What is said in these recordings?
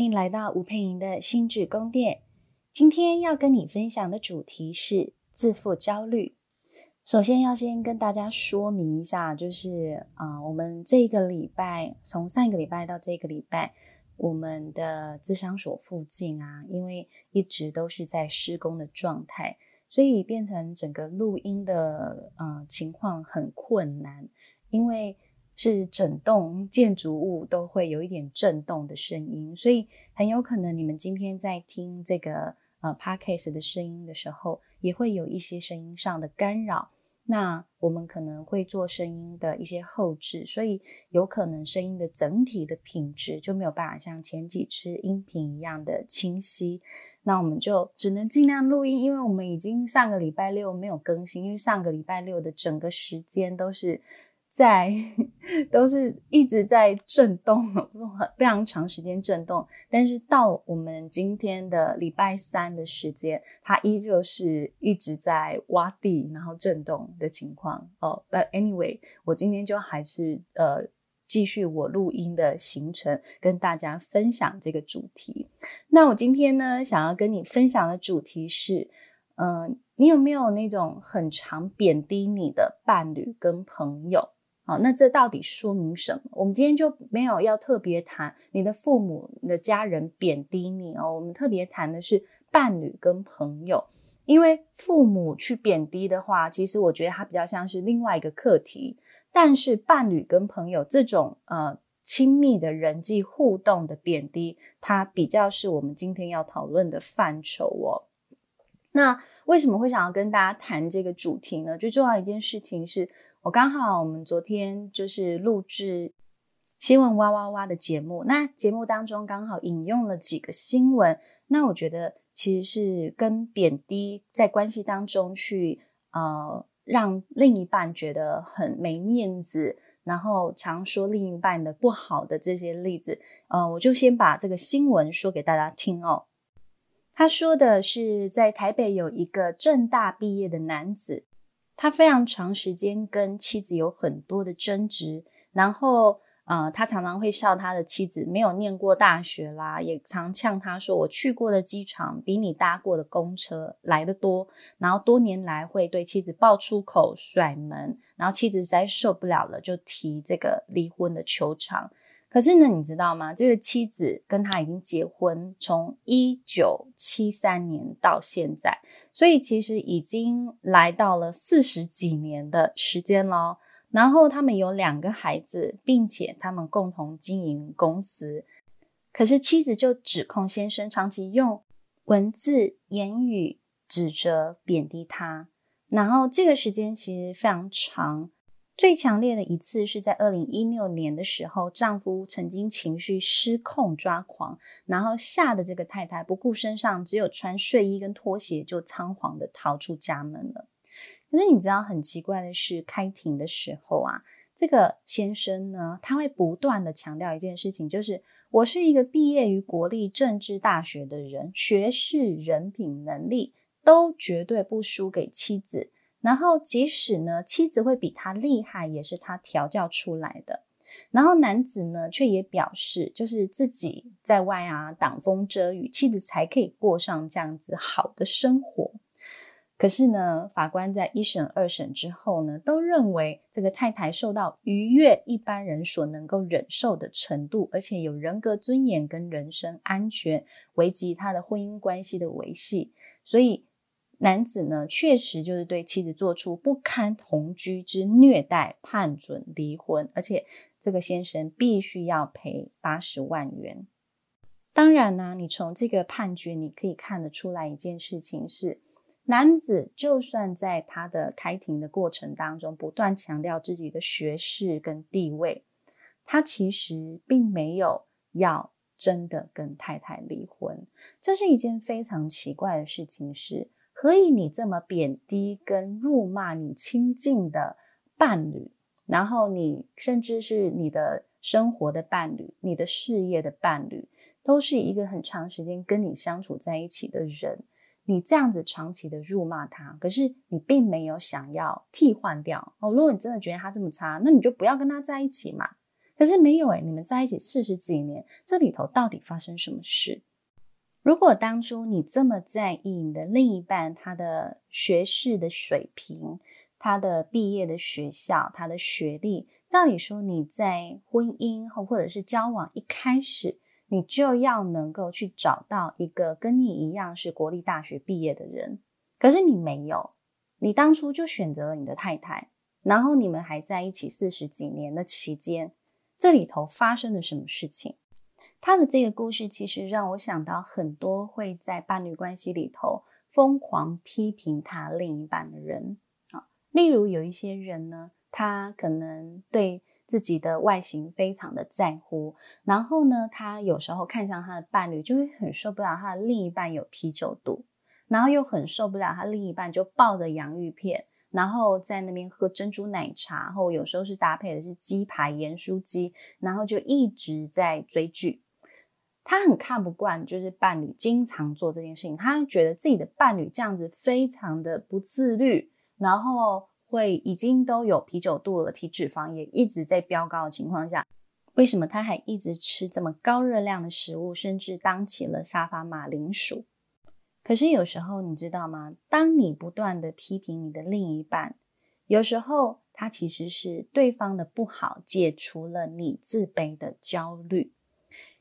欢迎来到吴佩莹的心智宫殿。今天要跟你分享的主题是自负焦虑。首先要先跟大家说明一下，就是啊、我们这个礼拜从上一个礼拜到这个礼拜，我们的咨商所附近啊，因为一直都是在施工的状态，所以变成整个录音的呃情况很困难，因为。是整栋建筑物都会有一点震动的声音，所以很有可能你们今天在听这个呃 podcast 的声音的时候，也会有一些声音上的干扰。那我们可能会做声音的一些后置，所以有可能声音的整体的品质就没有办法像前几支音频一样的清晰。那我们就只能尽量录音，因为我们已经上个礼拜六没有更新，因为上个礼拜六的整个时间都是。在都是一直在震动，非常长时间震动。但是到我们今天的礼拜三的时间，它依旧是一直在挖地，然后震动的情况。哦，But anyway，我今天就还是呃继续我录音的行程，跟大家分享这个主题。那我今天呢，想要跟你分享的主题是，嗯、你有没有那种很常贬低你的伴侣跟朋友？好，那这到底说明什么？我们今天就没有要特别谈你的父母、你的家人贬低你哦。我们特别谈的是伴侣跟朋友，因为父母去贬低的话，其实我觉得它比较像是另外一个课题。但是伴侣跟朋友这种呃亲密的人际互动的贬低，它比较是我们今天要讨论的范畴哦。那为什么会想要跟大家谈这个主题呢？最重要一件事情是。我刚好，我们昨天就是录制新闻哇哇哇的节目，那节目当中刚好引用了几个新闻，那我觉得其实是跟贬低在关系当中去呃让另一半觉得很没面子，然后常说另一半的不好的这些例子，呃，我就先把这个新闻说给大家听哦。他说的是在台北有一个政大毕业的男子。他非常长时间跟妻子有很多的争执，然后呃，他常常会笑他的妻子没有念过大学啦，也常呛他说：“我去过的机场比你搭过的公车来得多。”然后多年来会对妻子爆粗口、甩门，然后妻子实在受不了了，就提这个离婚的求偿。可是呢，你知道吗？这个妻子跟他已经结婚，从一九七三年到现在，所以其实已经来到了四十几年的时间咯。然后他们有两个孩子，并且他们共同经营公司。可是妻子就指控先生长期用文字、言语指责、贬低他。然后这个时间其实非常长。最强烈的一次是在二零一六年的时候，丈夫曾经情绪失控抓狂，然后吓得这个太太不顾身上，只有穿睡衣跟拖鞋就仓皇的逃出家门了。可是你知道很奇怪的是，开庭的时候啊，这个先生呢，他会不断的强调一件事情，就是我是一个毕业于国立政治大学的人，学识、人品、能力都绝对不输给妻子。然后，即使呢，妻子会比他厉害，也是他调教出来的。然后，男子呢，却也表示，就是自己在外啊，挡风遮雨，妻子才可以过上这样子好的生活。可是呢，法官在一审、二审之后呢，都认为这个太太受到逾越一般人所能够忍受的程度，而且有人格尊严跟人身安全，危及他的婚姻关系的维系，所以。男子呢，确实就是对妻子做出不堪同居之虐待，判准离婚，而且这个先生必须要赔八十万元。当然呢，你从这个判决你可以看得出来一件事情是，男子就算在他的开庭的过程当中不断强调自己的学识跟地位，他其实并没有要真的跟太太离婚。这是一件非常奇怪的事情是。可以你这么贬低跟辱骂你亲近的伴侣，然后你甚至是你的生活的伴侣、你的事业的伴侣，都是一个很长时间跟你相处在一起的人，你这样子长期的辱骂他，可是你并没有想要替换掉哦。如果你真的觉得他这么差，那你就不要跟他在一起嘛。可是没有诶，你们在一起四十几年，这里头到底发生什么事？如果当初你这么在意你的另一半，他的学识的水平，他的毕业的学校，他的学历，照理说你在婚姻或或者是交往一开始，你就要能够去找到一个跟你一样是国立大学毕业的人，可是你没有，你当初就选择了你的太太，然后你们还在一起四十几年的期间，这里头发生了什么事情？他的这个故事其实让我想到很多会在伴侣关系里头疯狂批评他另一半的人。啊，例如有一些人呢，他可能对自己的外形非常的在乎，然后呢，他有时候看上他的伴侣就会很受不了他的另一半有啤酒肚，然后又很受不了他另一半就抱着洋芋片，然后在那边喝珍珠奶茶，然后有时候是搭配的是鸡排盐酥鸡，然后就一直在追剧。他很看不惯，就是伴侣经常做这件事情。他觉得自己的伴侣这样子非常的不自律，然后会已经都有啤酒肚了，体脂肪也一直在飙高的情况下，为什么他还一直吃这么高热量的食物，甚至当起了沙发马铃薯？可是有时候你知道吗？当你不断的批评你的另一半，有时候他其实是对方的不好解除了你自卑的焦虑。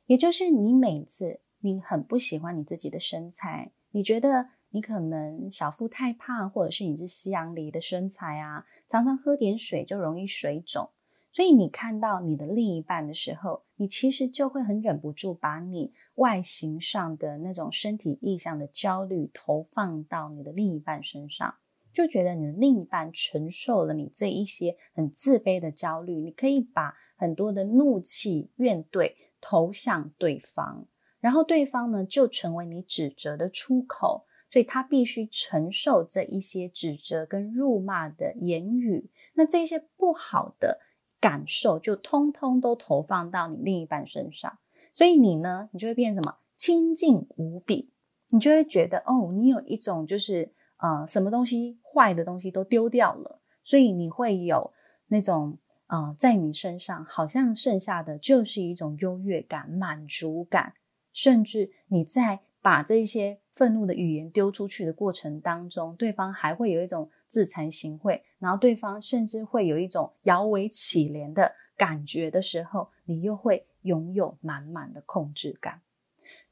也就是你每次你很不喜欢你自己的身材，你觉得你可能小腹太胖，或者是你是西洋梨的身材啊，常常喝点水就容易水肿，所以你看到你的另一半的时候，你其实就会很忍不住把你外形上的那种身体意象的焦虑投放到你的另一半身上，就觉得你的另一半承受了你这一些很自卑的焦虑，你可以把很多的怒气怨怼。投向对方，然后对方呢就成为你指责的出口，所以他必须承受这一些指责跟辱骂的言语。那这些不好的感受就通通都投放到你另一半身上，所以你呢，你就会变什么？清静无比，你就会觉得哦，你有一种就是呃，什么东西坏的东西都丢掉了，所以你会有那种。啊、呃，在你身上好像剩下的就是一种优越感、满足感，甚至你在把这些愤怒的语言丢出去的过程当中，对方还会有一种自惭形秽，然后对方甚至会有一种摇尾乞怜的感觉的时候，你又会拥有满满的控制感。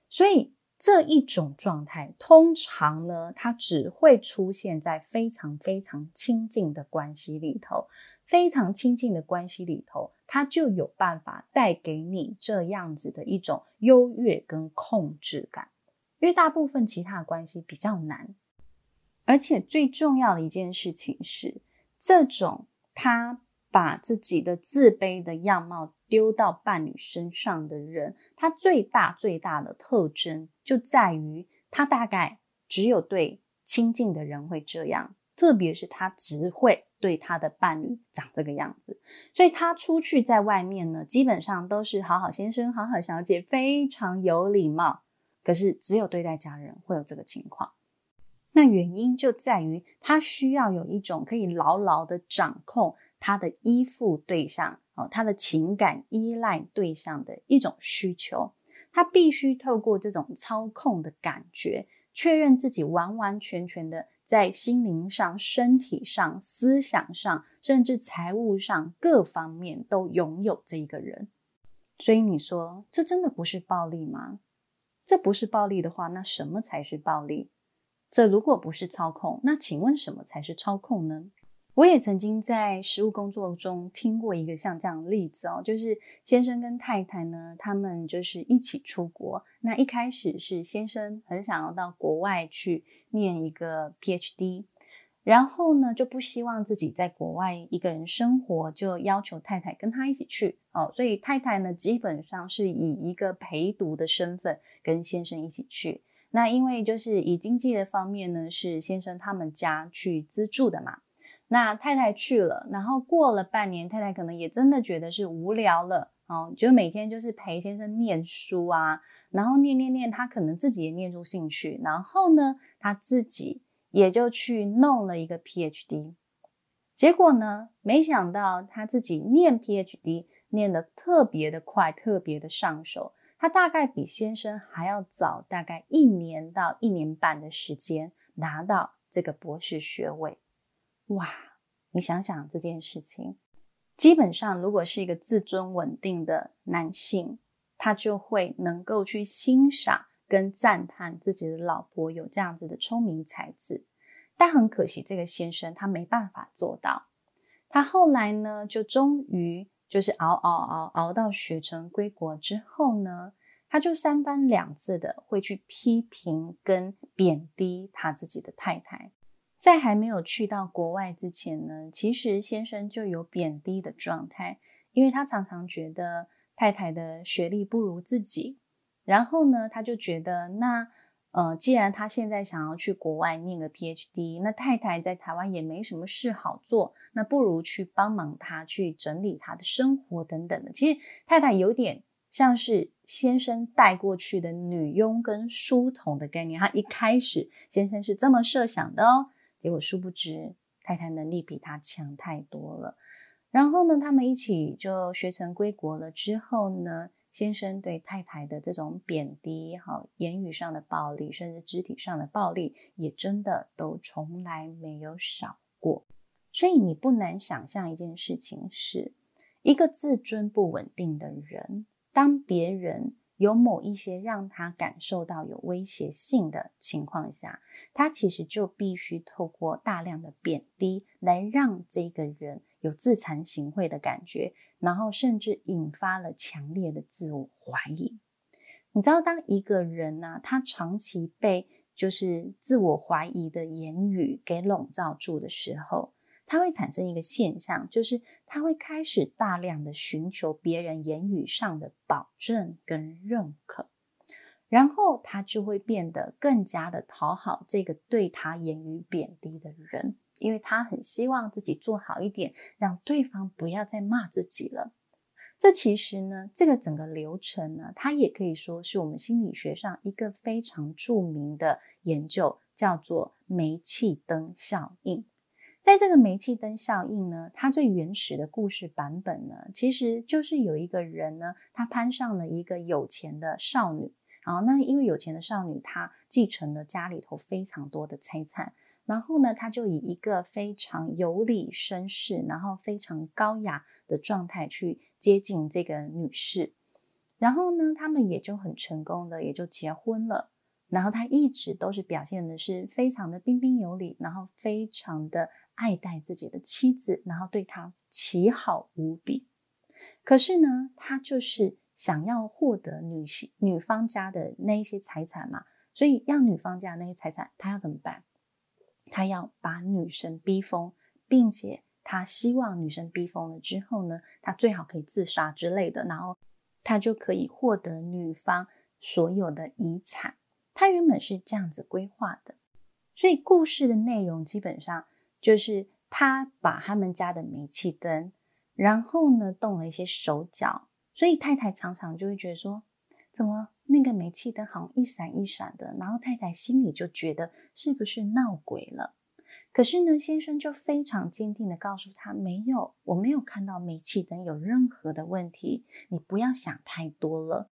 所以这一种状态，通常呢，它只会出现在非常非常亲近的关系里头。非常亲近的关系里头，他就有办法带给你这样子的一种优越跟控制感，因为大部分其他的关系比较难，而且最重要的一件事情是，这种他把自己的自卑的样貌丢到伴侣身上的人，他最大最大的特征就在于，他大概只有对亲近的人会这样，特别是他只会。对他的伴侣长这个样子，所以他出去在外面呢，基本上都是好好先生、好好小姐，非常有礼貌。可是只有对待家人会有这个情况，那原因就在于他需要有一种可以牢牢的掌控他的依附对象哦，他的情感依赖对象的一种需求，他必须透过这种操控的感觉，确认自己完完全全的。在心灵上、身体上、思想上，甚至财务上各方面都拥有这一个人，所以你说这真的不是暴力吗？这不是暴力的话，那什么才是暴力？这如果不是操控，那请问什么才是操控呢？我也曾经在实务工作中听过一个像这样的例子哦，就是先生跟太太呢，他们就是一起出国。那一开始是先生很想要到国外去念一个 PhD，然后呢就不希望自己在国外一个人生活，就要求太太跟他一起去哦。所以太太呢基本上是以一个陪读的身份跟先生一起去。那因为就是以经济的方面呢，是先生他们家去资助的嘛。那太太去了，然后过了半年，太太可能也真的觉得是无聊了哦，就每天就是陪先生念书啊，然后念念念，他可能自己也念出兴趣，然后呢，他自己也就去弄了一个 PhD。结果呢，没想到他自己念 PhD，念得特别的快，特别的上手。他大概比先生还要早，大概一年到一年半的时间拿到这个博士学位。哇，你想想这件事情，基本上如果是一个自尊稳定的男性，他就会能够去欣赏跟赞叹自己的老婆有这样子的聪明才智。但很可惜，这个先生他没办法做到。他后来呢，就终于。就是熬熬熬熬到学成归国之后呢，他就三番两次的会去批评跟贬低他自己的太太。在还没有去到国外之前呢，其实先生就有贬低的状态，因为他常常觉得太太的学历不如自己，然后呢，他就觉得那。呃，既然他现在想要去国外念个 PhD，那太太在台湾也没什么事好做，那不如去帮忙他去整理他的生活等等的。其实太太有点像是先生带过去的女佣跟书童的概念。他一开始先生是这么设想的哦，结果殊不知太太能力比他强太多了。然后呢，他们一起就学成归国了之后呢，先生对太太的这种贬低，哈，言语上的暴力，甚至肢体上的暴力，也真的都从来没有少过。所以你不难想象一件事情是，一个自尊不稳定的人，当别人有某一些让他感受到有威胁性的情况下，他其实就必须透过大量的贬低来让这个人有自惭形秽的感觉。然后甚至引发了强烈的自我怀疑。你知道，当一个人呢、他长期被就是自我怀疑的言语给笼罩住的时候，他会产生一个现象，就是他会开始大量的寻求别人言语上的保证跟认可，然后他就会变得更加的讨好这个对他言语贬低的人。因为他很希望自己做好一点，让对方不要再骂自己了。这其实呢，这个整个流程呢，它也可以说是我们心理学上一个非常著名的研究，叫做煤气灯效应。在这个煤气灯效应呢，它最原始的故事版本呢，其实就是有一个人呢，他攀上了一个有钱的少女，然后那因为有钱的少女，她继承了家里头非常多的财产。然后呢，他就以一个非常有礼绅士，然后非常高雅的状态去接近这个女士。然后呢，他们也就很成功的也就结婚了。然后他一直都是表现的是非常的彬彬有礼，然后非常的爱戴自己的妻子，然后对她奇好无比。可是呢，他就是想要获得女性女方家的那一些财产嘛，所以要女方家那些财产，他要怎么办？他要把女生逼疯，并且他希望女生逼疯了之后呢，他最好可以自杀之类的，然后他就可以获得女方所有的遗产。他原本是这样子规划的，所以故事的内容基本上就是他把他们家的煤气灯，然后呢动了一些手脚，所以太太常常就会觉得说，怎么？那个煤气灯好像一闪一闪的，然后太太心里就觉得是不是闹鬼了？可是呢，先生就非常坚定的告诉他，没有，我没有看到煤气灯有任何的问题，你不要想太多了。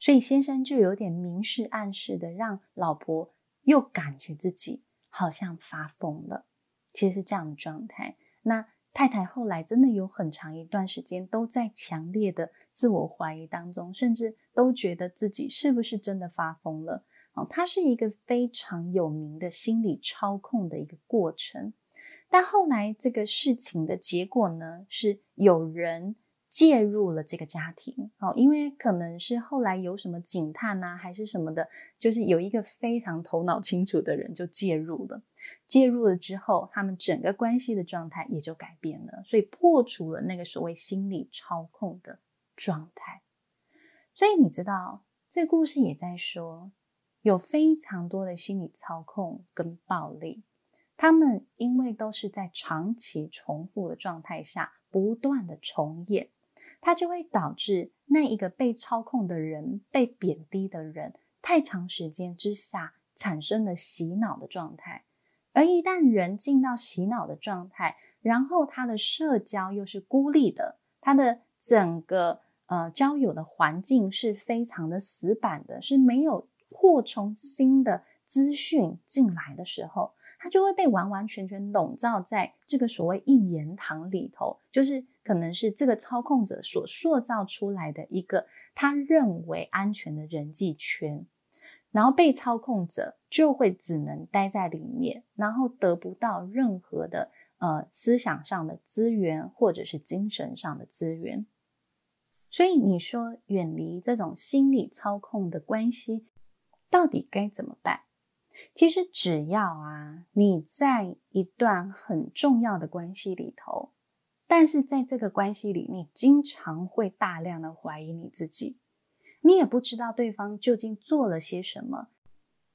所以先生就有点明示暗示的让老婆又感觉自己好像发疯了，其实是这样的状态。那太太后来真的有很长一段时间都在强烈的自我怀疑当中，甚至都觉得自己是不是真的发疯了。哦，它是一个非常有名的心理操控的一个过程。但后来这个事情的结果呢，是有人介入了这个家庭。哦，因为可能是后来有什么警探啊，还是什么的，就是有一个非常头脑清楚的人就介入了。介入了之后，他们整个关系的状态也就改变了，所以破除了那个所谓心理操控的状态。所以你知道，这故事也在说，有非常多的心理操控跟暴力，他们因为都是在长期重复的状态下不断的重演，它就会导致那一个被操控的人、被贬低的人，太长时间之下产生了洗脑的状态。而一旦人进到洗脑的状态，然后他的社交又是孤立的，他的整个呃交友的环境是非常的死板的，是没有扩充新的资讯进来的时候，他就会被完完全全笼罩在这个所谓一言堂里头，就是可能是这个操控者所塑造出来的一个他认为安全的人际圈，然后被操控者就会只能待在里面，然后得不到任何的呃思想上的资源或者是精神上的资源。所以你说远离这种心理操控的关系，到底该怎么办？其实只要啊，你在一段很重要的关系里头，但是在这个关系里，你经常会大量的怀疑你自己，你也不知道对方究竟做了些什么，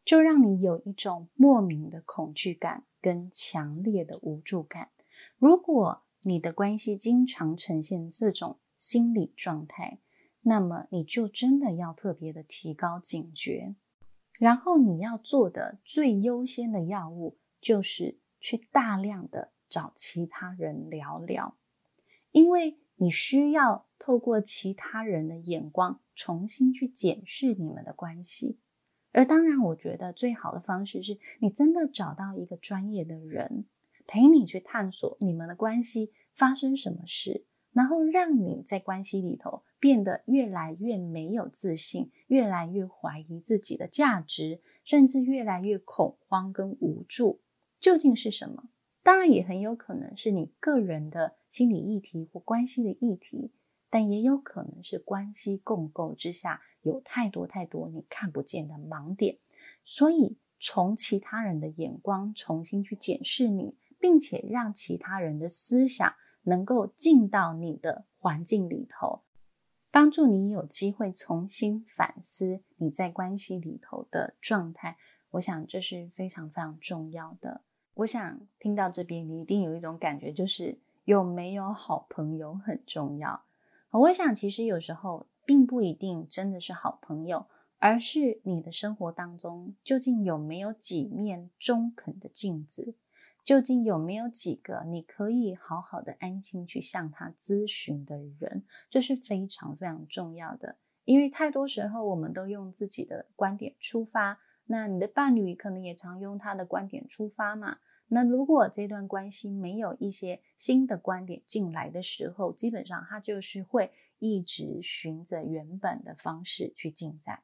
就让你有一种莫名的恐惧感跟强烈的无助感。如果你的关系经常呈现这种心理状态，那么你就真的要特别的提高警觉。然后你要做的最优先的药物，就是去大量的找其他人聊聊，因为你需要透过其他人的眼光重新去检视你们的关系。而当然，我觉得最好的方式是你真的找到一个专业的人陪你去探索你们的关系发生什么事。然后让你在关系里头变得越来越没有自信，越来越怀疑自己的价值，甚至越来越恐慌跟无助。究竟是什么？当然也很有可能是你个人的心理议题或关系的议题，但也有可能是关系共构之下有太多太多你看不见的盲点。所以从其他人的眼光重新去检视你，并且让其他人的思想。能够进到你的环境里头，帮助你有机会重新反思你在关系里头的状态。我想这是非常非常重要的。我想听到这边，你一定有一种感觉，就是有没有好朋友很重要。我想其实有时候并不一定真的是好朋友，而是你的生活当中究竟有没有几面中肯的镜子。究竟有没有几个你可以好好的安心去向他咨询的人？这是非常非常重要的。因为太多时候我们都用自己的观点出发，那你的伴侣可能也常用他的观点出发嘛。那如果这段关系没有一些新的观点进来的时候，基本上他就是会一直循着原本的方式去进展。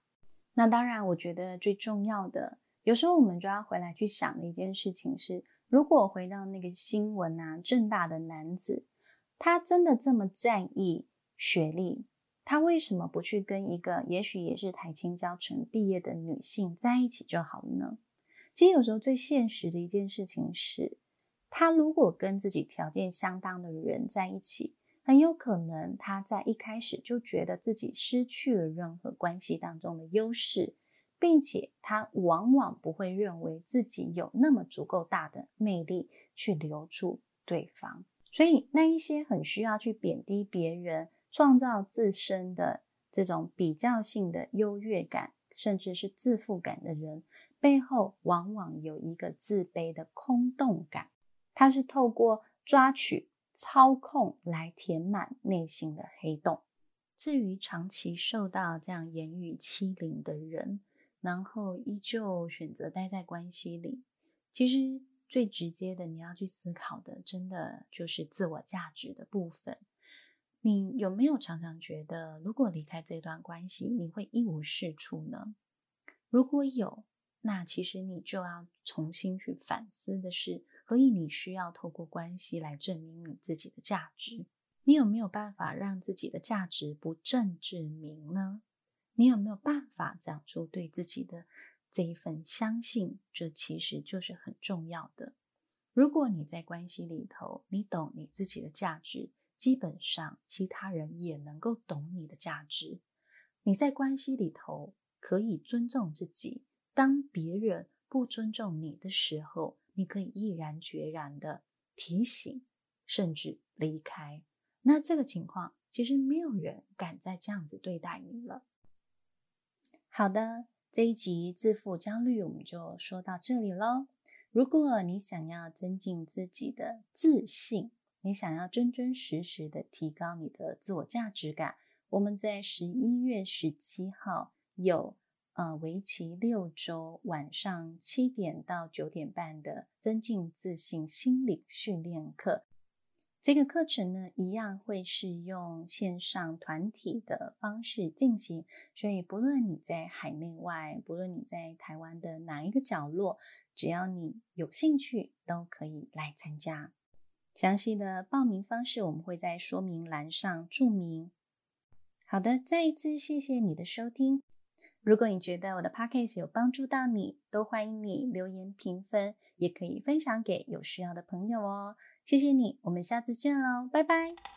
那当然，我觉得最重要的，有时候我们就要回来去想的一件事情是。如果回到那个新闻啊，正大的男子，他真的这么在意学历，他为什么不去跟一个也许也是台清交成毕业的女性在一起就好了呢？其实有时候最现实的一件事情是，他如果跟自己条件相当的人在一起，很有可能他在一开始就觉得自己失去了任何关系当中的优势。并且他往往不会认为自己有那么足够大的魅力去留住对方，所以那一些很需要去贬低别人、创造自身的这种比较性的优越感，甚至是自负感的人，背后往往有一个自卑的空洞感，他是透过抓取、操控来填满内心的黑洞。至于长期受到这样言语欺凌的人，然后依旧选择待在关系里，其实最直接的，你要去思考的，真的就是自我价值的部分。你有没有常常觉得，如果离开这段关系，你会一无是处呢？如果有，那其实你就要重新去反思的是，何以你需要透过关系来证明你自己的价值？你有没有办法让自己的价值不正自明呢？你有没有办法讲出对自己的这一份相信？这其实就是很重要的。如果你在关系里头，你懂你自己的价值，基本上其他人也能够懂你的价值。你在关系里头可以尊重自己，当别人不尊重你的时候，你可以毅然决然的提醒，甚至离开。那这个情况，其实没有人敢再这样子对待你了。好的，这一集自负焦虑我们就说到这里喽。如果你想要增进自己的自信，你想要真真实实的提高你的自我价值感，我们在十一月十七号有呃为期六周，晚上七点到九点半的增进自信心理训练课。这个课程呢，一样会是用线上团体的方式进行，所以不论你在海内外，不论你在台湾的哪一个角落，只要你有兴趣，都可以来参加。详细的报名方式，我们会在说明栏上注明。好的，再一次谢谢你的收听。如果你觉得我的 podcast 有帮助到你，都欢迎你留言评分，也可以分享给有需要的朋友哦。谢谢你，我们下次见喽，拜拜。